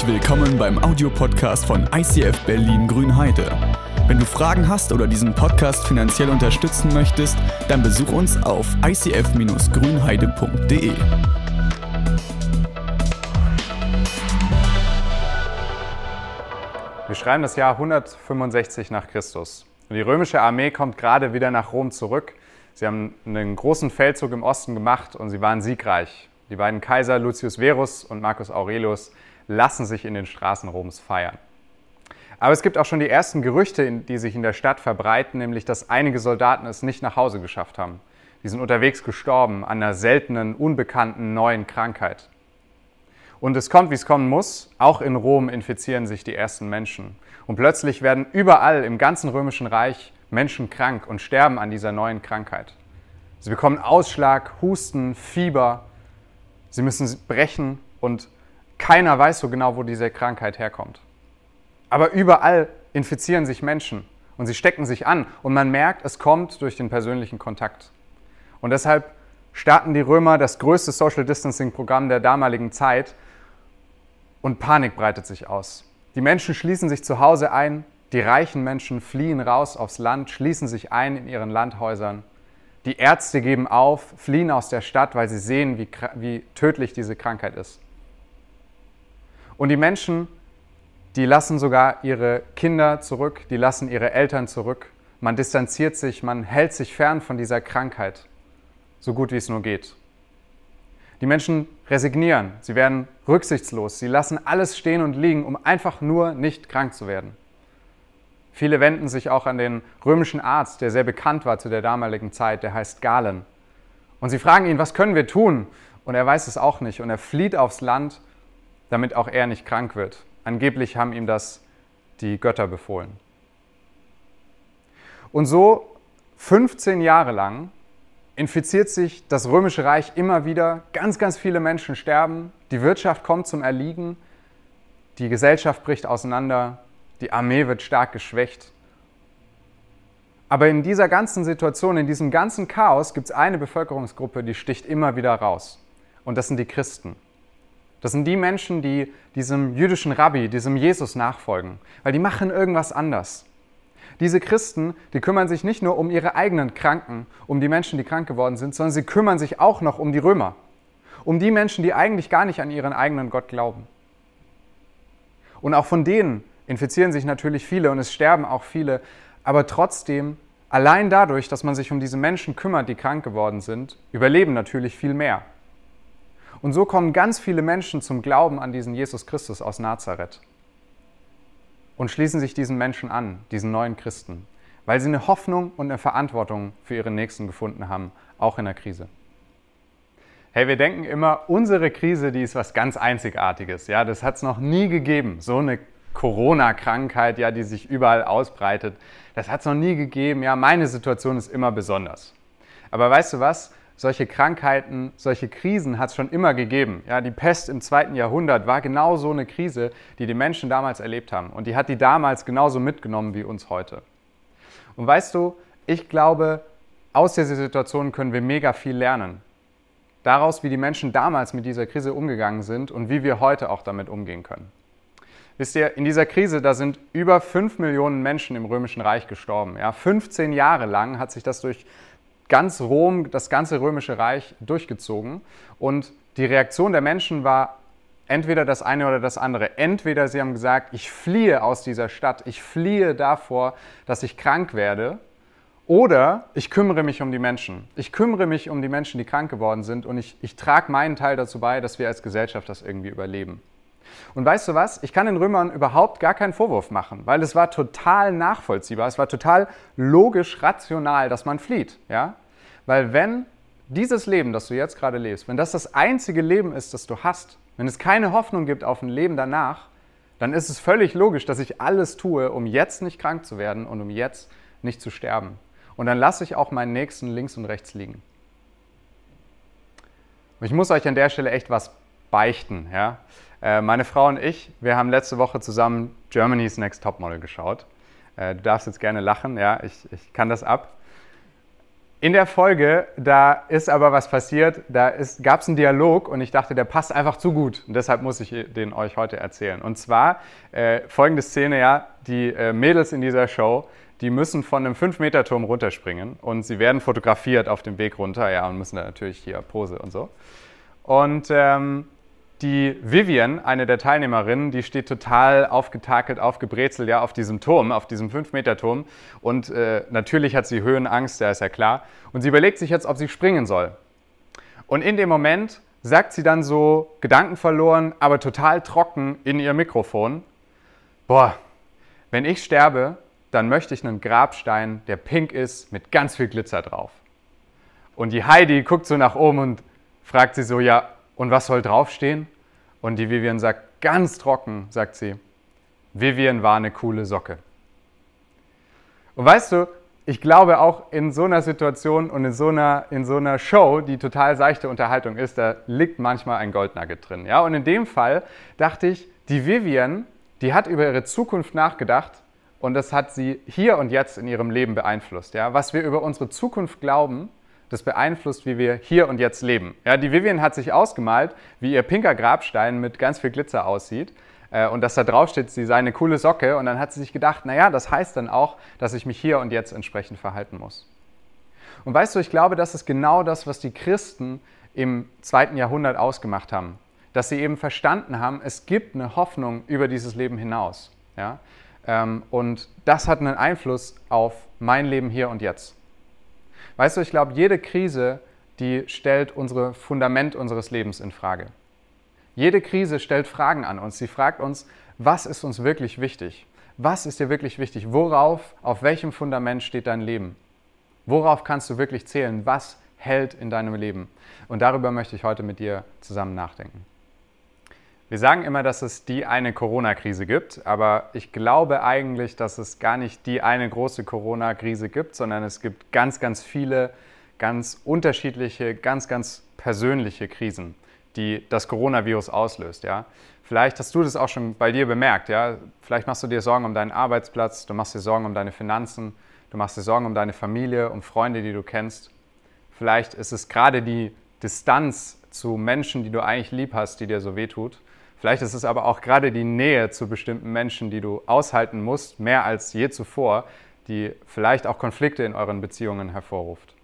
Herzlich willkommen beim Audiopodcast von ICF Berlin Grünheide. Wenn du Fragen hast oder diesen Podcast finanziell unterstützen möchtest, dann besuch uns auf icf-grünheide.de. Wir schreiben das Jahr 165 nach Christus. Die römische Armee kommt gerade wieder nach Rom zurück. Sie haben einen großen Feldzug im Osten gemacht und sie waren siegreich. Die beiden Kaiser Lucius Verus und Marcus Aurelius lassen sich in den Straßen Roms feiern. Aber es gibt auch schon die ersten Gerüchte, die sich in der Stadt verbreiten, nämlich dass einige Soldaten es nicht nach Hause geschafft haben. Die sind unterwegs gestorben an einer seltenen, unbekannten neuen Krankheit. Und es kommt, wie es kommen muss. Auch in Rom infizieren sich die ersten Menschen. Und plötzlich werden überall im ganzen römischen Reich Menschen krank und sterben an dieser neuen Krankheit. Sie bekommen Ausschlag, Husten, Fieber. Sie müssen brechen und keiner weiß so genau, wo diese Krankheit herkommt. Aber überall infizieren sich Menschen und sie stecken sich an und man merkt, es kommt durch den persönlichen Kontakt. Und deshalb starten die Römer das größte Social Distancing Programm der damaligen Zeit und Panik breitet sich aus. Die Menschen schließen sich zu Hause ein, die reichen Menschen fliehen raus aufs Land, schließen sich ein in ihren Landhäusern. Die Ärzte geben auf, fliehen aus der Stadt, weil sie sehen, wie, wie tödlich diese Krankheit ist. Und die Menschen, die lassen sogar ihre Kinder zurück, die lassen ihre Eltern zurück. Man distanziert sich, man hält sich fern von dieser Krankheit, so gut wie es nur geht. Die Menschen resignieren, sie werden rücksichtslos, sie lassen alles stehen und liegen, um einfach nur nicht krank zu werden. Viele wenden sich auch an den römischen Arzt, der sehr bekannt war zu der damaligen Zeit, der heißt Galen. Und sie fragen ihn, was können wir tun? Und er weiß es auch nicht. Und er flieht aufs Land, damit auch er nicht krank wird. Angeblich haben ihm das die Götter befohlen. Und so 15 Jahre lang infiziert sich das römische Reich immer wieder, ganz, ganz viele Menschen sterben, die Wirtschaft kommt zum Erliegen, die Gesellschaft bricht auseinander, die Armee wird stark geschwächt. Aber in dieser ganzen Situation, in diesem ganzen Chaos gibt es eine Bevölkerungsgruppe, die sticht immer wieder raus. Und das sind die Christen. Das sind die Menschen, die diesem jüdischen Rabbi, diesem Jesus nachfolgen, weil die machen irgendwas anders. Diese Christen, die kümmern sich nicht nur um ihre eigenen Kranken, um die Menschen, die krank geworden sind, sondern sie kümmern sich auch noch um die Römer, um die Menschen, die eigentlich gar nicht an ihren eigenen Gott glauben. Und auch von denen infizieren sich natürlich viele und es sterben auch viele, aber trotzdem, allein dadurch, dass man sich um diese Menschen kümmert, die krank geworden sind, überleben natürlich viel mehr. Und so kommen ganz viele Menschen zum Glauben an diesen Jesus Christus aus Nazareth und schließen sich diesen Menschen an, diesen neuen Christen, weil sie eine Hoffnung und eine Verantwortung für ihre Nächsten gefunden haben, auch in der Krise. Hey, wir denken immer, unsere Krise, die ist was ganz Einzigartiges. Ja, das hat es noch nie gegeben. So eine Corona-Krankheit, ja, die sich überall ausbreitet. Das hat es noch nie gegeben. Ja, meine Situation ist immer besonders. Aber weißt du was? Solche Krankheiten, solche Krisen hat es schon immer gegeben. Ja, die Pest im zweiten Jahrhundert war genau so eine Krise, die die Menschen damals erlebt haben. Und die hat die damals genauso mitgenommen wie uns heute. Und weißt du, ich glaube, aus dieser Situation können wir mega viel lernen. Daraus, wie die Menschen damals mit dieser Krise umgegangen sind und wie wir heute auch damit umgehen können. Wisst ihr, in dieser Krise, da sind über 5 Millionen Menschen im Römischen Reich gestorben. Ja, 15 Jahre lang hat sich das durch ganz Rom, das ganze römische Reich durchgezogen. Und die Reaktion der Menschen war entweder das eine oder das andere. Entweder sie haben gesagt, ich fliehe aus dieser Stadt, ich fliehe davor, dass ich krank werde. Oder ich kümmere mich um die Menschen. Ich kümmere mich um die Menschen, die krank geworden sind und ich, ich trage meinen Teil dazu bei, dass wir als Gesellschaft das irgendwie überleben. Und weißt du was? Ich kann den Römern überhaupt gar keinen Vorwurf machen, weil es war total nachvollziehbar, es war total logisch, rational, dass man flieht. Ja? Weil wenn dieses Leben, das du jetzt gerade lebst, wenn das das einzige Leben ist, das du hast, wenn es keine Hoffnung gibt auf ein Leben danach, dann ist es völlig logisch, dass ich alles tue, um jetzt nicht krank zu werden und um jetzt nicht zu sterben. Und dann lasse ich auch meinen Nächsten links und rechts liegen. Ich muss euch an der Stelle echt was beichten. Ja? Äh, meine Frau und ich, wir haben letzte Woche zusammen Germany's Next Topmodel geschaut. Äh, du darfst jetzt gerne lachen, ja, ich, ich kann das ab. In der Folge, da ist aber was passiert, da gab es einen Dialog und ich dachte, der passt einfach zu gut. Und deshalb muss ich den euch heute erzählen. Und zwar äh, folgende Szene, ja, die äh, Mädels in dieser Show, die müssen von einem 5-Meter-Turm runterspringen und sie werden fotografiert auf dem Weg runter, ja, und müssen da natürlich hier Pose und so. Und ähm, die Vivian, eine der Teilnehmerinnen, die steht total aufgetakelt, aufgebrezelt ja, auf diesem Turm, auf diesem 5-Meter-Turm. Und äh, natürlich hat sie Höhenangst, ja, ist ja klar. Und sie überlegt sich jetzt, ob sie springen soll. Und in dem Moment sagt sie dann so gedankenverloren, aber total trocken in ihr Mikrofon: Boah, wenn ich sterbe, dann möchte ich einen Grabstein, der pink ist, mit ganz viel Glitzer drauf. Und die Heidi guckt so nach oben und fragt sie so: Ja, und was soll draufstehen? Und die Vivian sagt ganz trocken, sagt sie, Vivian war eine coole Socke. Und weißt du, ich glaube auch in so einer Situation und in so einer, in so einer Show, die total seichte Unterhaltung ist, da liegt manchmal ein Goldnugget drin. Ja? Und in dem Fall dachte ich, die Vivian, die hat über ihre Zukunft nachgedacht und das hat sie hier und jetzt in ihrem Leben beeinflusst. Ja? Was wir über unsere Zukunft glauben, das beeinflusst, wie wir hier und jetzt leben. Ja, die Vivian hat sich ausgemalt, wie ihr pinker Grabstein mit ganz viel Glitzer aussieht äh, und dass da drauf steht, sie sei eine coole Socke und dann hat sie sich gedacht, naja, das heißt dann auch, dass ich mich hier und jetzt entsprechend verhalten muss. Und weißt du, ich glaube, das ist genau das, was die Christen im zweiten Jahrhundert ausgemacht haben. Dass sie eben verstanden haben, es gibt eine Hoffnung über dieses Leben hinaus. Ja? Ähm, und das hat einen Einfluss auf mein Leben hier und jetzt. Weißt du, ich glaube, jede Krise, die stellt unser Fundament unseres Lebens in Frage. Jede Krise stellt Fragen an uns. Sie fragt uns, was ist uns wirklich wichtig? Was ist dir wirklich wichtig? Worauf, auf welchem Fundament steht dein Leben? Worauf kannst du wirklich zählen? Was hält in deinem Leben? Und darüber möchte ich heute mit dir zusammen nachdenken. Wir sagen immer, dass es die eine Corona-Krise gibt, aber ich glaube eigentlich, dass es gar nicht die eine große Corona-Krise gibt, sondern es gibt ganz, ganz viele ganz unterschiedliche, ganz, ganz persönliche Krisen, die das Coronavirus auslöst. Ja? Vielleicht hast du das auch schon bei dir bemerkt. Ja? Vielleicht machst du dir Sorgen um deinen Arbeitsplatz, du machst dir Sorgen um deine Finanzen, du machst dir Sorgen um deine Familie, um Freunde, die du kennst. Vielleicht ist es gerade die Distanz zu Menschen, die du eigentlich lieb hast, die dir so wehtut. Vielleicht ist es aber auch gerade die Nähe zu bestimmten Menschen, die du aushalten musst, mehr als je zuvor, die vielleicht auch Konflikte in euren Beziehungen hervorruft.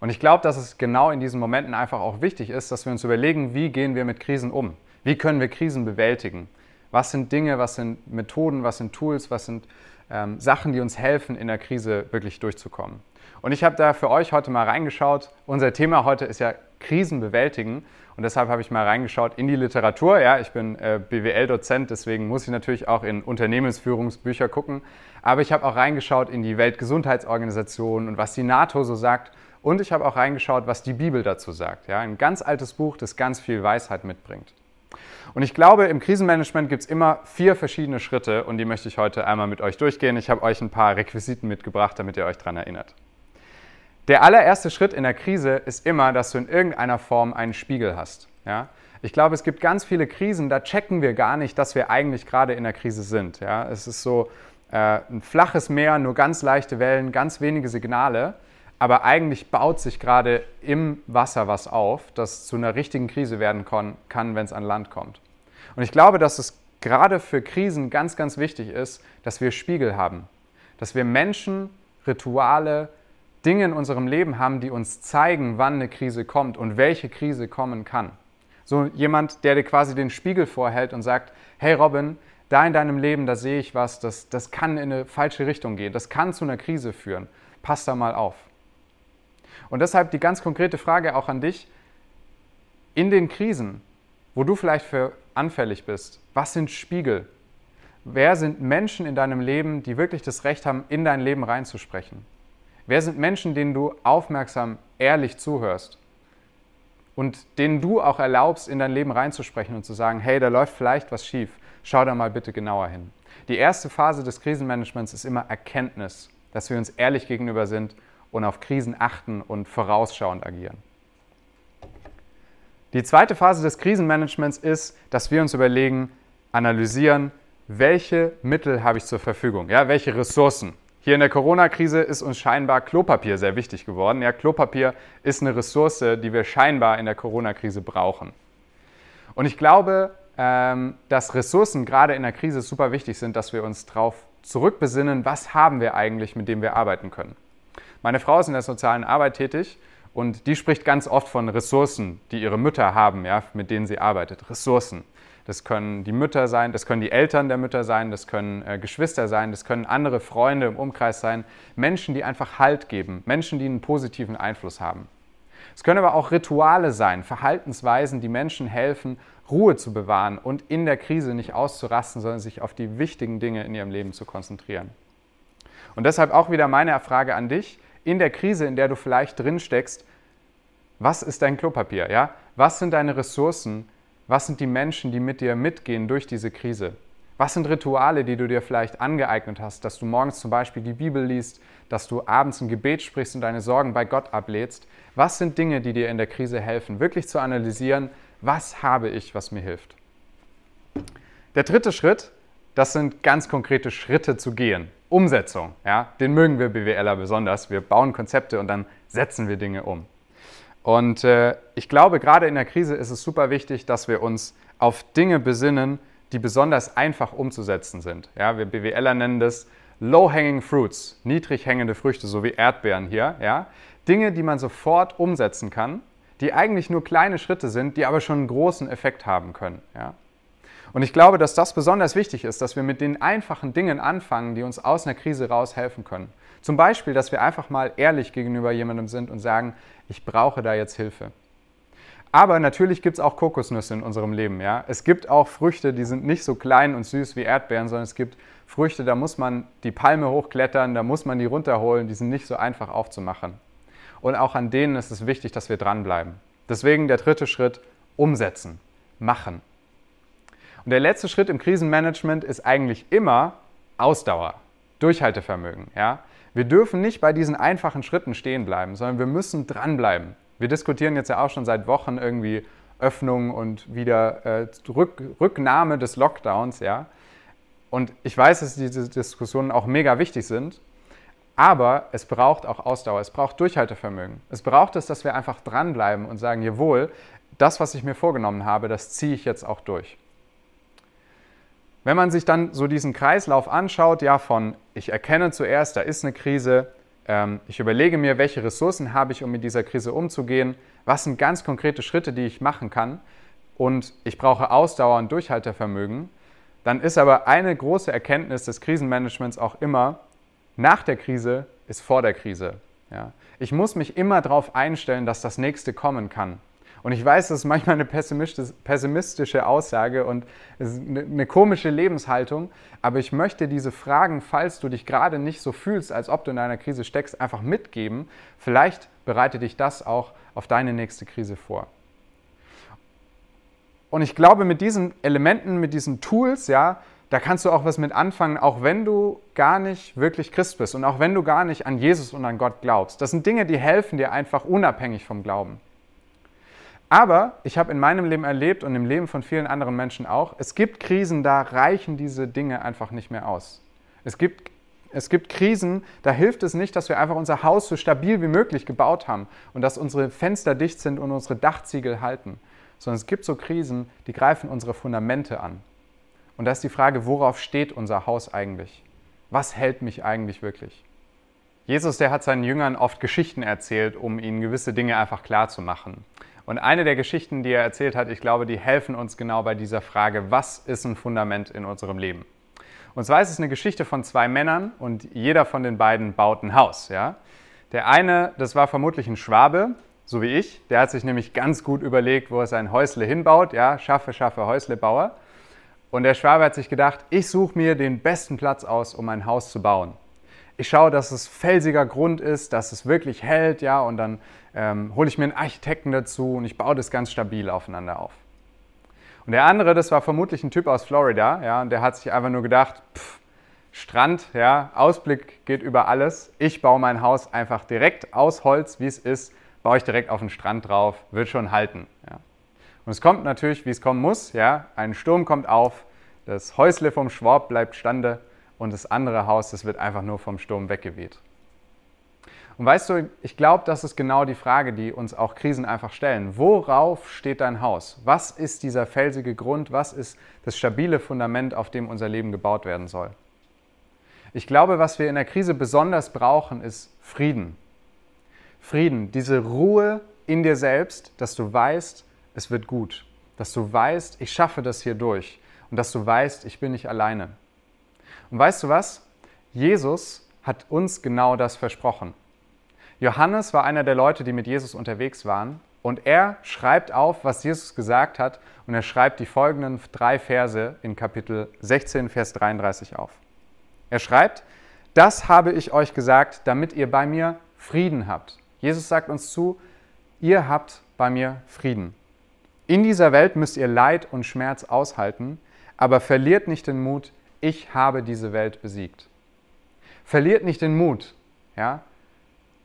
Und ich glaube, dass es genau in diesen Momenten einfach auch wichtig ist, dass wir uns überlegen, wie gehen wir mit Krisen um? Wie können wir Krisen bewältigen? Was sind Dinge, was sind Methoden, was sind Tools, was sind ähm, Sachen, die uns helfen, in der Krise wirklich durchzukommen? Und ich habe da für euch heute mal reingeschaut. Unser Thema heute ist ja Krisen bewältigen. Und deshalb habe ich mal reingeschaut in die Literatur. Ja, ich bin äh, BWL-Dozent, deswegen muss ich natürlich auch in Unternehmensführungsbücher gucken. Aber ich habe auch reingeschaut in die Weltgesundheitsorganisation und was die NATO so sagt. Und ich habe auch reingeschaut, was die Bibel dazu sagt. Ja, ein ganz altes Buch, das ganz viel Weisheit mitbringt. Und ich glaube, im Krisenmanagement gibt es immer vier verschiedene Schritte und die möchte ich heute einmal mit euch durchgehen. Ich habe euch ein paar Requisiten mitgebracht, damit ihr euch daran erinnert. Der allererste Schritt in der Krise ist immer, dass du in irgendeiner Form einen Spiegel hast. Ja? Ich glaube, es gibt ganz viele Krisen, da checken wir gar nicht, dass wir eigentlich gerade in der Krise sind. Ja? Es ist so äh, ein flaches Meer, nur ganz leichte Wellen, ganz wenige Signale, aber eigentlich baut sich gerade im Wasser was auf, das zu einer richtigen Krise werden kann, wenn es an Land kommt. Und ich glaube, dass es gerade für Krisen ganz, ganz wichtig ist, dass wir Spiegel haben, dass wir Menschen, Rituale, Dinge in unserem Leben haben, die uns zeigen, wann eine Krise kommt und welche Krise kommen kann. So jemand, der dir quasi den Spiegel vorhält und sagt, hey Robin, da in deinem Leben, da sehe ich was, das, das kann in eine falsche Richtung gehen, das kann zu einer Krise führen. Pass da mal auf. Und deshalb die ganz konkrete Frage auch an dich, in den Krisen, wo du vielleicht für anfällig bist, was sind Spiegel? Wer sind Menschen in deinem Leben, die wirklich das Recht haben, in dein Leben reinzusprechen? Wer sind Menschen, denen du aufmerksam, ehrlich zuhörst und denen du auch erlaubst, in dein Leben reinzusprechen und zu sagen, hey, da läuft vielleicht was schief, schau da mal bitte genauer hin. Die erste Phase des Krisenmanagements ist immer Erkenntnis, dass wir uns ehrlich gegenüber sind und auf Krisen achten und vorausschauend agieren. Die zweite Phase des Krisenmanagements ist, dass wir uns überlegen, analysieren, welche Mittel habe ich zur Verfügung, ja, welche Ressourcen Hier in der Corona-Krise ist uns scheinbar Klopapier sehr wichtig geworden. Ja, Klopapier ist eine Ressource, die wir scheinbar in der Corona-Krise brauchen. Und ich glaube, ähm, dass Ressourcen gerade in der Krise super wichtig sind, dass wir uns darauf zurückbesinnen, was haben wir eigentlich, mit dem wir arbeiten können. Meine Frau ist in der sozialen Arbeit tätig und die spricht ganz oft von Ressourcen, die ihre Mütter haben, ja, mit denen sie arbeitet. Ressourcen. Das können die Mütter sein, das können die Eltern der Mütter sein, das können äh, Geschwister sein, das können andere Freunde im Umkreis sein. Menschen, die einfach Halt geben, Menschen, die einen positiven Einfluss haben. Es können aber auch Rituale sein, Verhaltensweisen, die Menschen helfen, Ruhe zu bewahren und in der Krise nicht auszurasten, sondern sich auf die wichtigen Dinge in ihrem Leben zu konzentrieren. Und deshalb auch wieder meine Frage an dich, in der Krise, in der du vielleicht drin steckst, was ist dein Klopapier? Ja? Was sind deine Ressourcen? Was sind die Menschen, die mit dir mitgehen durch diese Krise? Was sind Rituale, die du dir vielleicht angeeignet hast, dass du morgens zum Beispiel die Bibel liest, dass du abends ein Gebet sprichst und deine Sorgen bei Gott ablädst? Was sind Dinge, die dir in der Krise helfen, wirklich zu analysieren, was habe ich, was mir hilft? Der dritte Schritt, das sind ganz konkrete Schritte zu gehen. Umsetzung, ja, den mögen wir BWLer besonders. Wir bauen Konzepte und dann setzen wir Dinge um. Und äh, ich glaube, gerade in der Krise ist es super wichtig, dass wir uns auf Dinge besinnen, die besonders einfach umzusetzen sind. Ja, wir BWLer nennen das Low-Hanging Fruits, niedrig hängende Früchte, so wie Erdbeeren hier. Ja? Dinge, die man sofort umsetzen kann, die eigentlich nur kleine Schritte sind, die aber schon einen großen Effekt haben können. Ja? Und ich glaube, dass das besonders wichtig ist, dass wir mit den einfachen Dingen anfangen, die uns aus einer Krise raus helfen können. Zum Beispiel, dass wir einfach mal ehrlich gegenüber jemandem sind und sagen, ich brauche da jetzt Hilfe. Aber natürlich gibt es auch Kokosnüsse in unserem Leben. Ja? Es gibt auch Früchte, die sind nicht so klein und süß wie Erdbeeren, sondern es gibt Früchte, da muss man die Palme hochklettern, da muss man die runterholen, die sind nicht so einfach aufzumachen. Und auch an denen ist es wichtig, dass wir dranbleiben. Deswegen der dritte Schritt, umsetzen, machen. Und der letzte Schritt im Krisenmanagement ist eigentlich immer Ausdauer, Durchhaltevermögen. Ja? Wir dürfen nicht bei diesen einfachen Schritten stehen bleiben, sondern wir müssen dranbleiben. Wir diskutieren jetzt ja auch schon seit Wochen irgendwie Öffnung und wieder äh, Rück, Rücknahme des Lockdowns. Ja? Und ich weiß, dass diese Diskussionen auch mega wichtig sind, aber es braucht auch Ausdauer, es braucht Durchhaltevermögen. Es braucht es, dass wir einfach dranbleiben und sagen, jawohl, das, was ich mir vorgenommen habe, das ziehe ich jetzt auch durch. Wenn man sich dann so diesen Kreislauf anschaut, ja, von ich erkenne zuerst, da ist eine Krise, ähm, ich überlege mir, welche Ressourcen habe ich, um mit dieser Krise umzugehen, was sind ganz konkrete Schritte, die ich machen kann und ich brauche Ausdauer und Durchhaltevermögen, dann ist aber eine große Erkenntnis des Krisenmanagements auch immer, nach der Krise ist vor der Krise. Ja. Ich muss mich immer darauf einstellen, dass das nächste kommen kann. Und ich weiß, das ist manchmal eine pessimistische Aussage und eine komische Lebenshaltung, aber ich möchte diese Fragen, falls du dich gerade nicht so fühlst, als ob du in einer Krise steckst, einfach mitgeben. Vielleicht bereitet dich das auch auf deine nächste Krise vor. Und ich glaube, mit diesen Elementen, mit diesen Tools, ja, da kannst du auch was mit anfangen, auch wenn du gar nicht wirklich Christ bist und auch wenn du gar nicht an Jesus und an Gott glaubst. Das sind Dinge, die helfen dir einfach unabhängig vom Glauben. Aber ich habe in meinem Leben erlebt und im Leben von vielen anderen Menschen auch, es gibt Krisen, da reichen diese Dinge einfach nicht mehr aus. Es gibt, es gibt Krisen, da hilft es nicht, dass wir einfach unser Haus so stabil wie möglich gebaut haben und dass unsere Fenster dicht sind und unsere Dachziegel halten, sondern es gibt so Krisen, die greifen unsere Fundamente an. Und da ist die Frage, worauf steht unser Haus eigentlich? Was hält mich eigentlich wirklich? Jesus, der hat seinen Jüngern oft Geschichten erzählt, um ihnen gewisse Dinge einfach klar zu machen. Und eine der Geschichten, die er erzählt hat, ich glaube, die helfen uns genau bei dieser Frage, was ist ein Fundament in unserem Leben? Und zwar ist es eine Geschichte von zwei Männern und jeder von den beiden baut ein Haus. Ja? Der eine, das war vermutlich ein Schwabe, so wie ich, der hat sich nämlich ganz gut überlegt, wo er sein Häusle hinbaut. Ja, schaffe, schaffe, Häuslebauer. Und der Schwabe hat sich gedacht, ich suche mir den besten Platz aus, um ein Haus zu bauen. Ich schaue, dass es felsiger Grund ist, dass es wirklich hält, ja, und dann ähm, hole ich mir einen Architekten dazu und ich baue das ganz stabil aufeinander auf. Und der andere, das war vermutlich ein Typ aus Florida, ja, und der hat sich einfach nur gedacht, pff, Strand, ja, Ausblick geht über alles. Ich baue mein Haus einfach direkt aus Holz, wie es ist, baue ich direkt auf den Strand drauf, wird schon halten. Ja. Und es kommt natürlich, wie es kommen muss, ja, ein Sturm kommt auf, das Häusle vom Schwab bleibt stande und das andere Haus, das wird einfach nur vom Sturm weggeweht. Und weißt du, ich glaube, das ist genau die Frage, die uns auch Krisen einfach stellen. Worauf steht dein Haus? Was ist dieser felsige Grund? Was ist das stabile Fundament, auf dem unser Leben gebaut werden soll? Ich glaube, was wir in der Krise besonders brauchen, ist Frieden. Frieden, diese Ruhe in dir selbst, dass du weißt, es wird gut. Dass du weißt, ich schaffe das hier durch. Und dass du weißt, ich bin nicht alleine. Und weißt du was? Jesus hat uns genau das versprochen. Johannes war einer der Leute, die mit Jesus unterwegs waren. Und er schreibt auf, was Jesus gesagt hat. Und er schreibt die folgenden drei Verse in Kapitel 16, Vers 33 auf. Er schreibt, das habe ich euch gesagt, damit ihr bei mir Frieden habt. Jesus sagt uns zu, ihr habt bei mir Frieden. In dieser Welt müsst ihr Leid und Schmerz aushalten, aber verliert nicht den Mut, ich habe diese Welt besiegt. Verliert nicht den Mut, ja?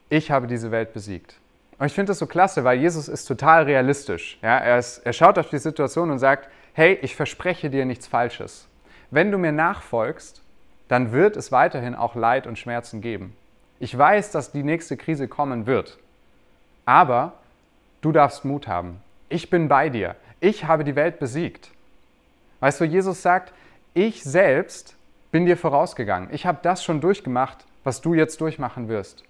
ich habe diese Welt besiegt. Und ich finde das so klasse, weil Jesus ist total realistisch. Ja? Er, ist, er schaut auf die Situation und sagt, hey, ich verspreche dir nichts Falsches. Wenn du mir nachfolgst, dann wird es weiterhin auch Leid und Schmerzen geben. Ich weiß, dass die nächste Krise kommen wird. Aber du darfst Mut haben. Ich bin bei dir. Ich habe die Welt besiegt. Weißt du, Jesus sagt, ich selbst bin dir vorausgegangen. Ich habe das schon durchgemacht, was du jetzt durchmachen wirst.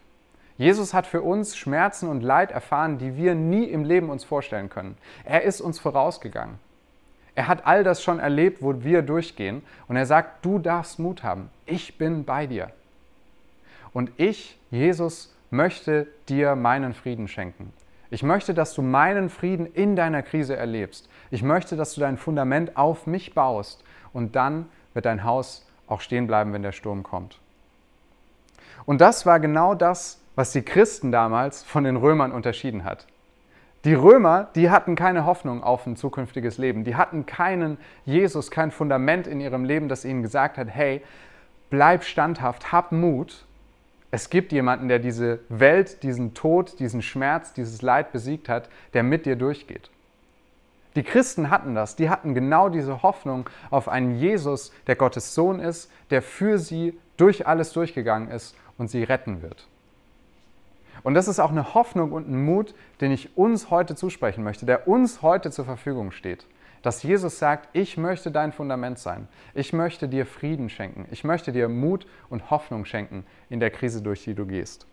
Jesus hat für uns Schmerzen und Leid erfahren, die wir nie im Leben uns vorstellen können. Er ist uns vorausgegangen. Er hat all das schon erlebt, wo wir durchgehen. Und er sagt, du darfst Mut haben. Ich bin bei dir. Und ich, Jesus, möchte dir meinen Frieden schenken. Ich möchte, dass du meinen Frieden in deiner Krise erlebst. Ich möchte, dass du dein Fundament auf mich baust. Und dann wird dein Haus auch stehen bleiben, wenn der Sturm kommt. Und das war genau das, was die Christen damals von den Römern unterschieden hat. Die Römer, die hatten keine Hoffnung auf ein zukünftiges Leben. Die hatten keinen Jesus, kein Fundament in ihrem Leben, das ihnen gesagt hat, hey, bleib standhaft, hab Mut. Es gibt jemanden, der diese Welt, diesen Tod, diesen Schmerz, dieses Leid besiegt hat, der mit dir durchgeht. Die Christen hatten das, die hatten genau diese Hoffnung auf einen Jesus, der Gottes Sohn ist, der für sie durch alles durchgegangen ist und sie retten wird. Und das ist auch eine Hoffnung und ein Mut, den ich uns heute zusprechen möchte, der uns heute zur Verfügung steht. Dass Jesus sagt, ich möchte dein Fundament sein. Ich möchte dir Frieden schenken. Ich möchte dir Mut und Hoffnung schenken in der Krise, durch die du gehst.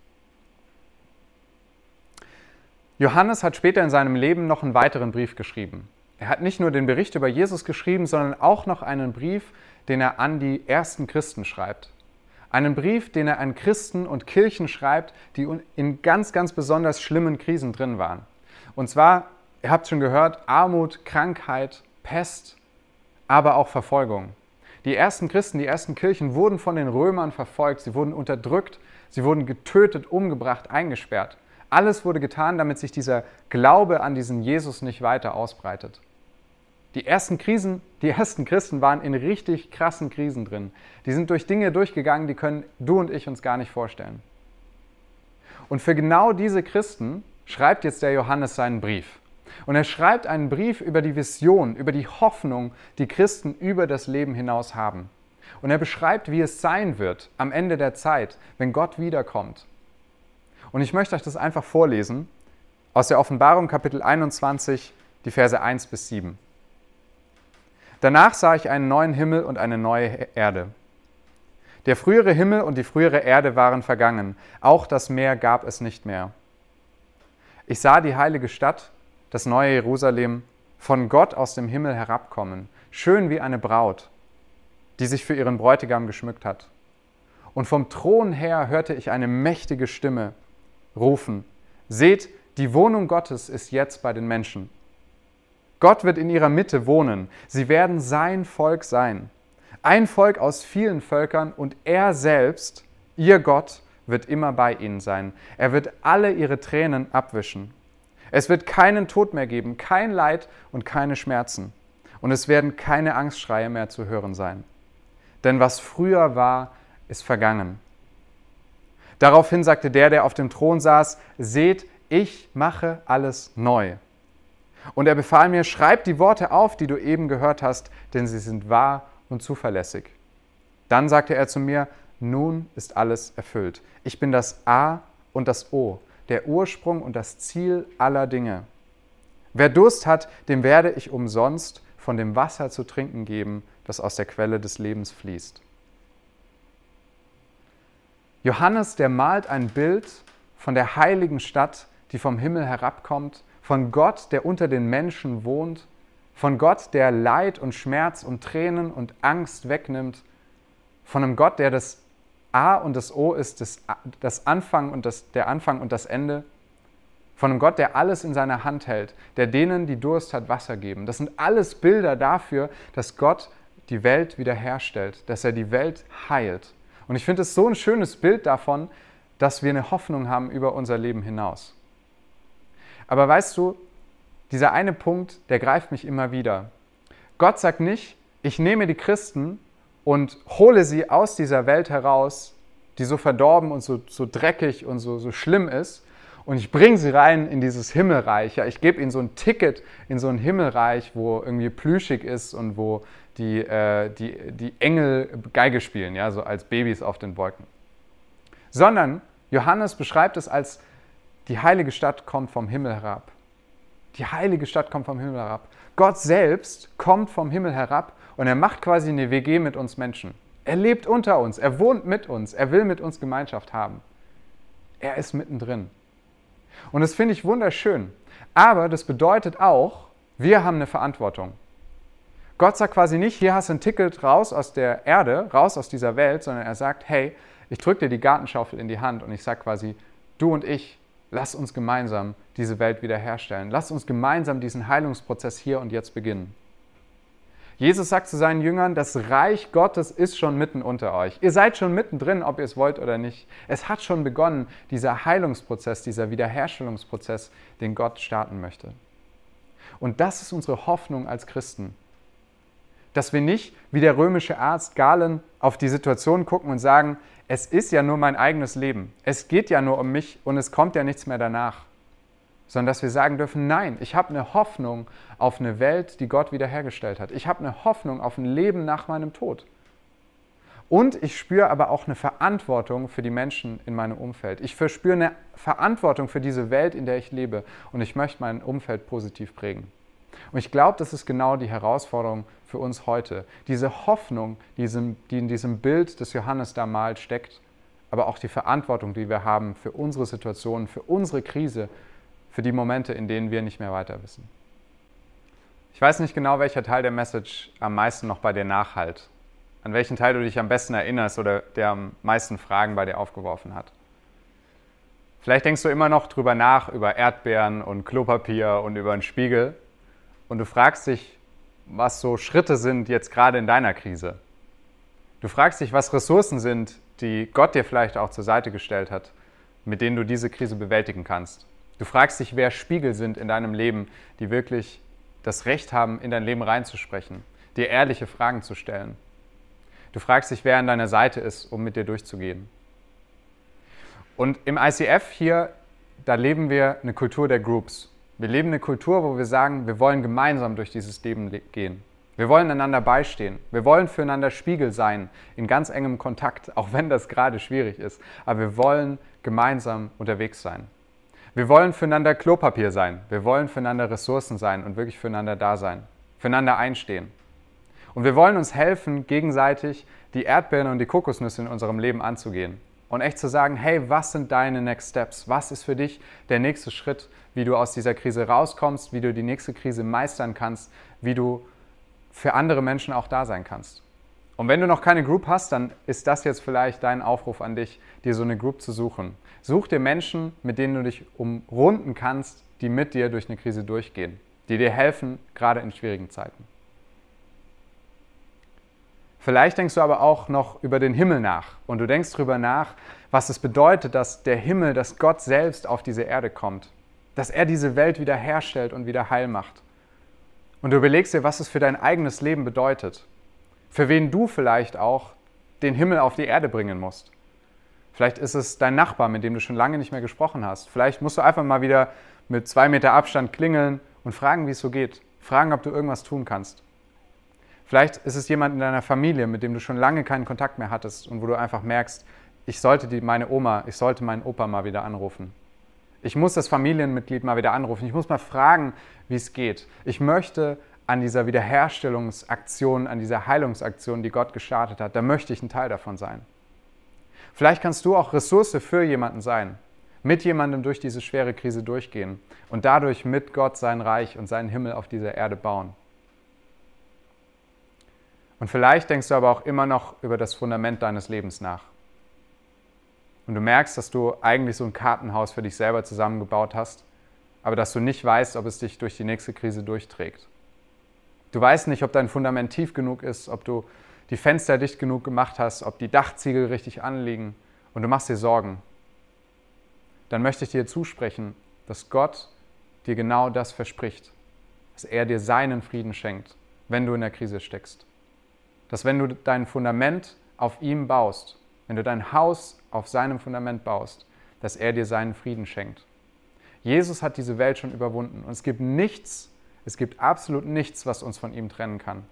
Johannes hat später in seinem Leben noch einen weiteren Brief geschrieben. Er hat nicht nur den Bericht über Jesus geschrieben, sondern auch noch einen Brief, den er an die ersten Christen schreibt. Einen Brief, den er an Christen und Kirchen schreibt, die in ganz, ganz besonders schlimmen Krisen drin waren. Und zwar, ihr habt schon gehört, Armut, Krankheit, Pest, aber auch Verfolgung. Die ersten Christen, die ersten Kirchen wurden von den Römern verfolgt, sie wurden unterdrückt, sie wurden getötet, umgebracht, eingesperrt. Alles wurde getan, damit sich dieser Glaube an diesen Jesus nicht weiter ausbreitet. Die ersten Krisen, die ersten Christen waren in richtig krassen Krisen drin. Die sind durch Dinge durchgegangen, die können du und ich uns gar nicht vorstellen. Und für genau diese Christen schreibt jetzt der Johannes seinen Brief. Und er schreibt einen Brief über die Vision, über die Hoffnung, die Christen über das Leben hinaus haben. Und er beschreibt, wie es sein wird am Ende der Zeit, wenn Gott wiederkommt. Und ich möchte euch das einfach vorlesen aus der Offenbarung Kapitel 21, die Verse 1 bis 7. Danach sah ich einen neuen Himmel und eine neue Erde. Der frühere Himmel und die frühere Erde waren vergangen, auch das Meer gab es nicht mehr. Ich sah die heilige Stadt, das neue Jerusalem, von Gott aus dem Himmel herabkommen, schön wie eine Braut, die sich für ihren Bräutigam geschmückt hat. Und vom Thron her hörte ich eine mächtige Stimme rufen, Seht, die Wohnung Gottes ist jetzt bei den Menschen Gott wird in ihrer Mitte wohnen. Sie werden sein Volk sein. Ein Volk aus vielen Völkern und er selbst, ihr Gott, wird immer bei ihnen sein. Er wird alle ihre Tränen abwischen. Es wird keinen Tod mehr geben, kein Leid und keine Schmerzen. Und es werden keine Angstschreie mehr zu hören sein. Denn was früher war, ist vergangen. Daraufhin sagte der, der auf dem Thron saß, seht, ich mache alles neu. Und er befahl mir, schreib die Worte auf, die du eben gehört hast, denn sie sind wahr und zuverlässig. Dann sagte er zu mir, nun ist alles erfüllt. Ich bin das A und das O, der Ursprung und das Ziel aller Dinge. Wer Durst hat, dem werde ich umsonst von dem Wasser zu trinken geben, das aus der Quelle des Lebens fließt. Johannes, der malt ein Bild von der heiligen Stadt, die vom Himmel herabkommt, von Gott, der unter den Menschen wohnt, von Gott, der Leid und Schmerz und Tränen und Angst wegnimmt, von einem Gott, der das A und das O ist, das, das Anfang und das, der Anfang und das Ende, von einem Gott, der alles in seiner Hand hält, der denen, die Durst hat, Wasser geben. Das sind alles Bilder dafür, dass Gott die Welt wiederherstellt, dass er die Welt heilt. Und ich finde es so ein schönes Bild davon, dass wir eine Hoffnung haben über unser Leben hinaus. Aber weißt du, dieser eine Punkt, der greift mich immer wieder. Gott sagt nicht, ich nehme die Christen und hole sie aus dieser Welt heraus, die so verdorben und so, so dreckig und so, so schlimm ist, und ich bringe sie rein in dieses Himmelreich. Ja, ich gebe ihnen so ein Ticket in so ein Himmelreich, wo irgendwie plüschig ist und wo die, äh, die, die Engel Geige spielen, ja, so als Babys auf den Wolken. Sondern Johannes beschreibt es als die heilige Stadt kommt vom Himmel herab. Die heilige Stadt kommt vom Himmel herab. Gott selbst kommt vom Himmel herab und er macht quasi eine WG mit uns Menschen. Er lebt unter uns, er wohnt mit uns, er will mit uns Gemeinschaft haben. Er ist mittendrin. Und das finde ich wunderschön. Aber das bedeutet auch, wir haben eine Verantwortung. Gott sagt quasi nicht, hier hast du ein Ticket raus aus der Erde, raus aus dieser Welt, sondern er sagt, hey, ich drücke dir die Gartenschaufel in die Hand und ich sage quasi, du und ich, lass uns gemeinsam diese Welt wiederherstellen. Lass uns gemeinsam diesen Heilungsprozess hier und jetzt beginnen. Jesus sagt zu seinen Jüngern, das Reich Gottes ist schon mitten unter euch. Ihr seid schon mittendrin, ob ihr es wollt oder nicht. Es hat schon begonnen, dieser Heilungsprozess, dieser Wiederherstellungsprozess, den Gott starten möchte. Und das ist unsere Hoffnung als Christen. Dass wir nicht wie der römische Arzt Galen auf die Situation gucken und sagen, es ist ja nur mein eigenes Leben. Es geht ja nur um mich und es kommt ja nichts mehr danach sondern dass wir sagen dürfen, nein, ich habe eine Hoffnung auf eine Welt, die Gott wiederhergestellt hat. Ich habe eine Hoffnung auf ein Leben nach meinem Tod. Und ich spüre aber auch eine Verantwortung für die Menschen in meinem Umfeld. Ich verspüre eine Verantwortung für diese Welt, in der ich lebe. Und ich möchte mein Umfeld positiv prägen. Und ich glaube, das ist genau die Herausforderung für uns heute. Diese Hoffnung, die in diesem Bild des Johannes da malt, steckt, aber auch die Verantwortung, die wir haben für unsere Situation, für unsere Krise, für die Momente, in denen wir nicht mehr weiter wissen. Ich weiß nicht genau, welcher Teil der Message am meisten noch bei dir nachhalt, an welchen Teil du dich am besten erinnerst oder der am meisten Fragen bei dir aufgeworfen hat. Vielleicht denkst du immer noch drüber nach, über Erdbeeren und Klopapier und über einen Spiegel und du fragst dich, was so Schritte sind jetzt gerade in deiner Krise. Du fragst dich, was Ressourcen sind, die Gott dir vielleicht auch zur Seite gestellt hat, mit denen du diese Krise bewältigen kannst. Du fragst dich, wer Spiegel sind in deinem Leben, die wirklich das Recht haben, in dein Leben reinzusprechen, dir ehrliche Fragen zu stellen. Du fragst dich, wer an deiner Seite ist, um mit dir durchzugehen. Und im ICF hier, da leben wir eine Kultur der Groups. Wir leben eine Kultur, wo wir sagen, wir wollen gemeinsam durch dieses Leben gehen. Wir wollen einander beistehen. Wir wollen füreinander Spiegel sein, in ganz engem Kontakt, auch wenn das gerade schwierig ist. Aber wir wollen gemeinsam unterwegs sein. Wir wollen füreinander Klopapier sein. Wir wollen füreinander Ressourcen sein und wirklich füreinander da sein. Füreinander einstehen. Und wir wollen uns helfen, gegenseitig die Erdbeeren und die Kokosnüsse in unserem Leben anzugehen. Und echt zu sagen, hey, was sind deine Next Steps? Was ist für dich der nächste Schritt, wie du aus dieser Krise rauskommst, wie du die nächste Krise meistern kannst, wie du für andere Menschen auch da sein kannst. Und wenn du noch keine Group hast, dann ist das jetzt vielleicht dein Aufruf an dich, dir so eine Group zu suchen. Such dir Menschen, mit denen du dich umrunden kannst, die mit dir durch eine Krise durchgehen, die dir helfen, gerade in schwierigen Zeiten. Vielleicht denkst du aber auch noch über den Himmel nach und du denkst darüber nach, was es bedeutet, dass der Himmel, dass Gott selbst auf diese Erde kommt, dass er diese Welt wieder herstellt und wieder heil macht. Und du überlegst dir, was es für dein eigenes Leben bedeutet für wen du vielleicht auch den Himmel auf die Erde bringen musst. Vielleicht ist es dein Nachbar, mit dem du schon lange nicht mehr gesprochen hast. Vielleicht musst du einfach mal wieder mit zwei Meter Abstand klingeln und fragen, wie es so geht. Fragen, ob du irgendwas tun kannst. Vielleicht ist es jemand in deiner Familie, mit dem du schon lange keinen Kontakt mehr hattest und wo du einfach merkst, ich sollte die, meine Oma, ich sollte meinen Opa mal wieder anrufen. Ich muss das Familienmitglied mal wieder anrufen. Ich muss mal fragen, wie es geht. Ich möchte an dieser Wiederherstellungsaktion, an dieser Heilungsaktion, die Gott gestartet hat, da möchte ich ein Teil davon sein. Vielleicht kannst du auch Ressource für jemanden sein, mit jemandem durch diese schwere Krise durchgehen und dadurch mit Gott sein Reich und seinen Himmel auf dieser Erde bauen. Und vielleicht denkst du aber auch immer noch über das Fundament deines Lebens nach. Und du merkst, dass du eigentlich so ein Kartenhaus für dich selber zusammengebaut hast, aber dass du nicht weißt, ob es dich durch die nächste Krise durchträgt. Du weißt nicht, ob dein Fundament tief genug ist, ob du die Fenster dicht genug gemacht hast, ob die Dachziegel richtig anliegen und du machst dir Sorgen. Dann möchte ich dir zusprechen, dass Gott dir genau das verspricht, dass er dir seinen Frieden schenkt, wenn du in der Krise steckst. Dass wenn du dein Fundament auf ihm baust, wenn du dein Haus auf seinem Fundament baust, dass er dir seinen Frieden schenkt. Jesus hat diese Welt schon überwunden und es gibt nichts, es gibt absolut nichts, was uns von ihm trennen kann.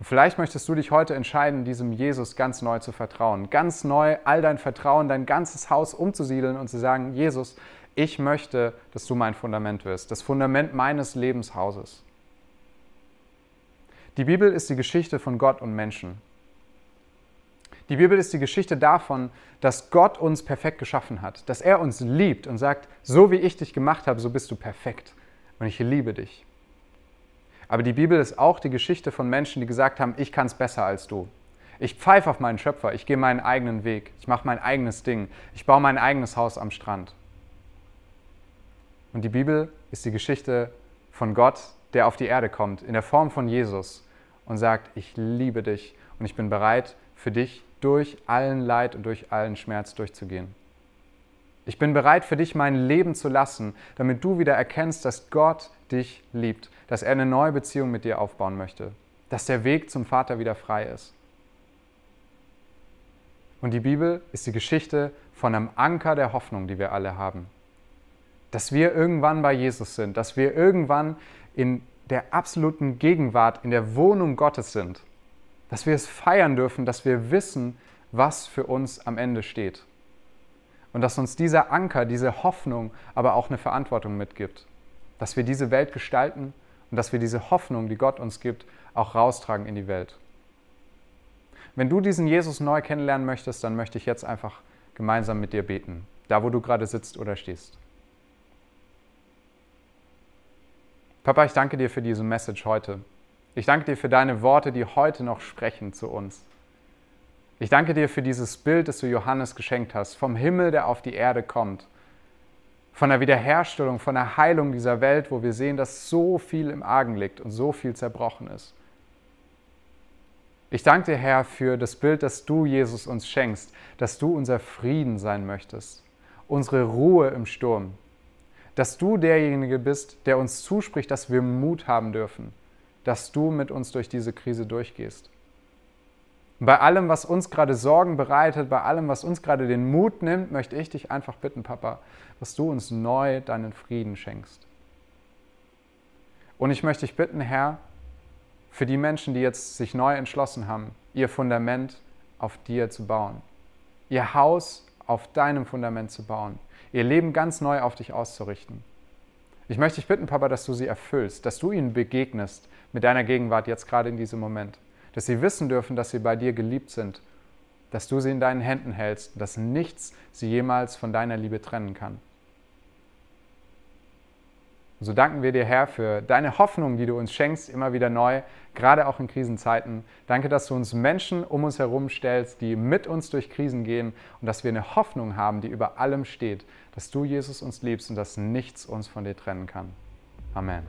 Und vielleicht möchtest du dich heute entscheiden, diesem Jesus ganz neu zu vertrauen, ganz neu all dein Vertrauen, dein ganzes Haus umzusiedeln und zu sagen, Jesus, ich möchte, dass du mein Fundament wirst, das Fundament meines Lebenshauses. Die Bibel ist die Geschichte von Gott und Menschen. Die Bibel ist die Geschichte davon, dass Gott uns perfekt geschaffen hat, dass er uns liebt und sagt, so wie ich dich gemacht habe, so bist du perfekt und ich liebe dich. Aber die Bibel ist auch die Geschichte von Menschen, die gesagt haben, ich kann es besser als du. Ich pfeife auf meinen Schöpfer, ich gehe meinen eigenen Weg, ich mache mein eigenes Ding, ich baue mein eigenes Haus am Strand. Und die Bibel ist die Geschichte von Gott, der auf die Erde kommt, in der Form von Jesus und sagt, ich liebe dich und ich bin bereit, für dich durch allen Leid und durch allen Schmerz durchzugehen. Ich bin bereit für dich mein Leben zu lassen, damit du wieder erkennst, dass Gott dich liebt, dass er eine neue Beziehung mit dir aufbauen möchte, dass der Weg zum Vater wieder frei ist. Und die Bibel ist die Geschichte von einem Anker der Hoffnung, die wir alle haben. Dass wir irgendwann bei Jesus sind, dass wir irgendwann in der absoluten Gegenwart, in der Wohnung Gottes sind dass wir es feiern dürfen, dass wir wissen, was für uns am Ende steht. Und dass uns dieser Anker, diese Hoffnung aber auch eine Verantwortung mitgibt. Dass wir diese Welt gestalten und dass wir diese Hoffnung, die Gott uns gibt, auch raustragen in die Welt. Wenn du diesen Jesus neu kennenlernen möchtest, dann möchte ich jetzt einfach gemeinsam mit dir beten, da wo du gerade sitzt oder stehst. Papa, ich danke dir für diese Message heute. Ich danke dir für deine Worte, die heute noch sprechen zu uns. Ich danke dir für dieses Bild, das du Johannes geschenkt hast, vom Himmel, der auf die Erde kommt, von der Wiederherstellung, von der Heilung dieser Welt, wo wir sehen, dass so viel im Argen liegt und so viel zerbrochen ist. Ich danke dir, Herr, für das Bild, das du, Jesus, uns schenkst, dass du unser Frieden sein möchtest, unsere Ruhe im Sturm, dass du derjenige bist, der uns zuspricht, dass wir Mut haben dürfen, dass du mit uns durch diese Krise durchgehst. Bei allem, was uns gerade Sorgen bereitet, bei allem, was uns gerade den Mut nimmt, möchte ich dich einfach bitten, Papa, dass du uns neu deinen Frieden schenkst. Und ich möchte dich bitten, Herr, für die Menschen, die jetzt sich neu entschlossen haben, ihr Fundament auf dir zu bauen, ihr Haus auf deinem Fundament zu bauen, ihr Leben ganz neu auf dich auszurichten. Ich möchte dich bitten, Papa, dass du sie erfüllst, dass du ihnen begegnest mit deiner Gegenwart jetzt gerade in diesem Moment. Dass sie wissen dürfen, dass sie bei dir geliebt sind, dass du sie in deinen Händen hältst, dass nichts sie jemals von deiner Liebe trennen kann. So danken wir dir, Herr, für deine Hoffnung, die du uns schenkst, immer wieder neu, gerade auch in Krisenzeiten. Danke, dass du uns Menschen um uns herum stellst, die mit uns durch Krisen gehen und dass wir eine Hoffnung haben, die über allem steht, dass du, Jesus, uns liebst und dass nichts uns von dir trennen kann. Amen.